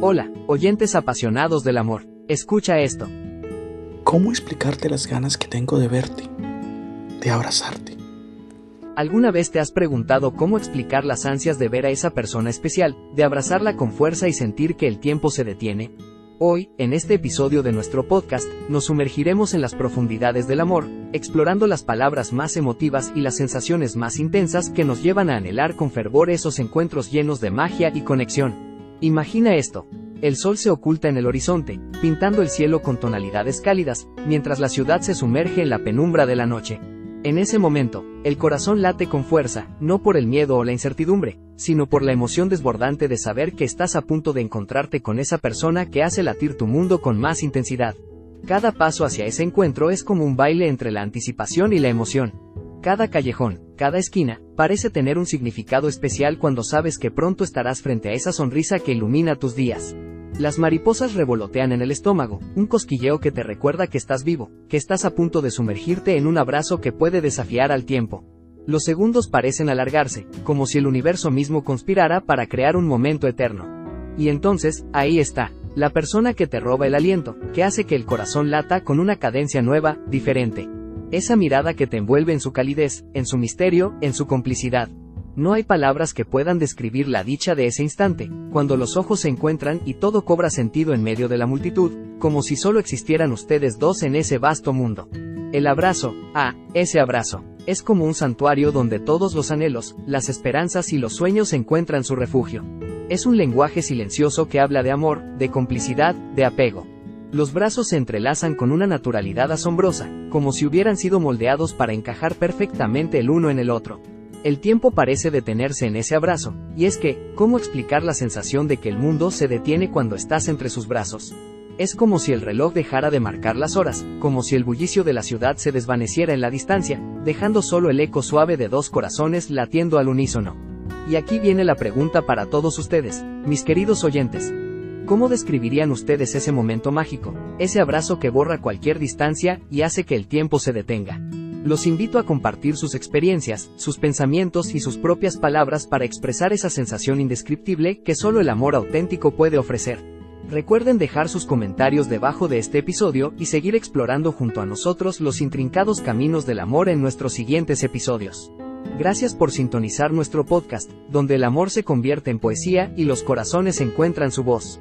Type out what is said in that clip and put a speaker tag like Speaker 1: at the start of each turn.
Speaker 1: Hola, oyentes apasionados del amor. Escucha esto.
Speaker 2: ¿Cómo explicarte las ganas que tengo de verte? De abrazarte.
Speaker 1: ¿Alguna vez te has preguntado cómo explicar las ansias de ver a esa persona especial, de abrazarla con fuerza y sentir que el tiempo se detiene? Hoy, en este episodio de nuestro podcast, nos sumergiremos en las profundidades del amor, explorando las palabras más emotivas y las sensaciones más intensas que nos llevan a anhelar con fervor esos encuentros llenos de magia y conexión. Imagina esto. El sol se oculta en el horizonte, pintando el cielo con tonalidades cálidas, mientras la ciudad se sumerge en la penumbra de la noche. En ese momento, el corazón late con fuerza, no por el miedo o la incertidumbre, sino por la emoción desbordante de saber que estás a punto de encontrarte con esa persona que hace latir tu mundo con más intensidad. Cada paso hacia ese encuentro es como un baile entre la anticipación y la emoción. Cada callejón, cada esquina, parece tener un significado especial cuando sabes que pronto estarás frente a esa sonrisa que ilumina tus días. Las mariposas revolotean en el estómago, un cosquilleo que te recuerda que estás vivo, que estás a punto de sumergirte en un abrazo que puede desafiar al tiempo. Los segundos parecen alargarse, como si el universo mismo conspirara para crear un momento eterno. Y entonces, ahí está, la persona que te roba el aliento, que hace que el corazón lata con una cadencia nueva, diferente. Esa mirada que te envuelve en su calidez, en su misterio, en su complicidad. No hay palabras que puedan describir la dicha de ese instante, cuando los ojos se encuentran y todo cobra sentido en medio de la multitud, como si solo existieran ustedes dos en ese vasto mundo. El abrazo, ah, ese abrazo, es como un santuario donde todos los anhelos, las esperanzas y los sueños encuentran su refugio. Es un lenguaje silencioso que habla de amor, de complicidad, de apego. Los brazos se entrelazan con una naturalidad asombrosa, como si hubieran sido moldeados para encajar perfectamente el uno en el otro. El tiempo parece detenerse en ese abrazo, y es que, ¿cómo explicar la sensación de que el mundo se detiene cuando estás entre sus brazos? Es como si el reloj dejara de marcar las horas, como si el bullicio de la ciudad se desvaneciera en la distancia, dejando solo el eco suave de dos corazones latiendo al unísono. Y aquí viene la pregunta para todos ustedes, mis queridos oyentes, ¿Cómo describirían ustedes ese momento mágico, ese abrazo que borra cualquier distancia y hace que el tiempo se detenga? Los invito a compartir sus experiencias, sus pensamientos y sus propias palabras para expresar esa sensación indescriptible que solo el amor auténtico puede ofrecer. Recuerden dejar sus comentarios debajo de este episodio y seguir explorando junto a nosotros los intrincados caminos del amor en nuestros siguientes episodios. Gracias por sintonizar nuestro podcast, donde el amor se convierte en poesía y los corazones encuentran su voz.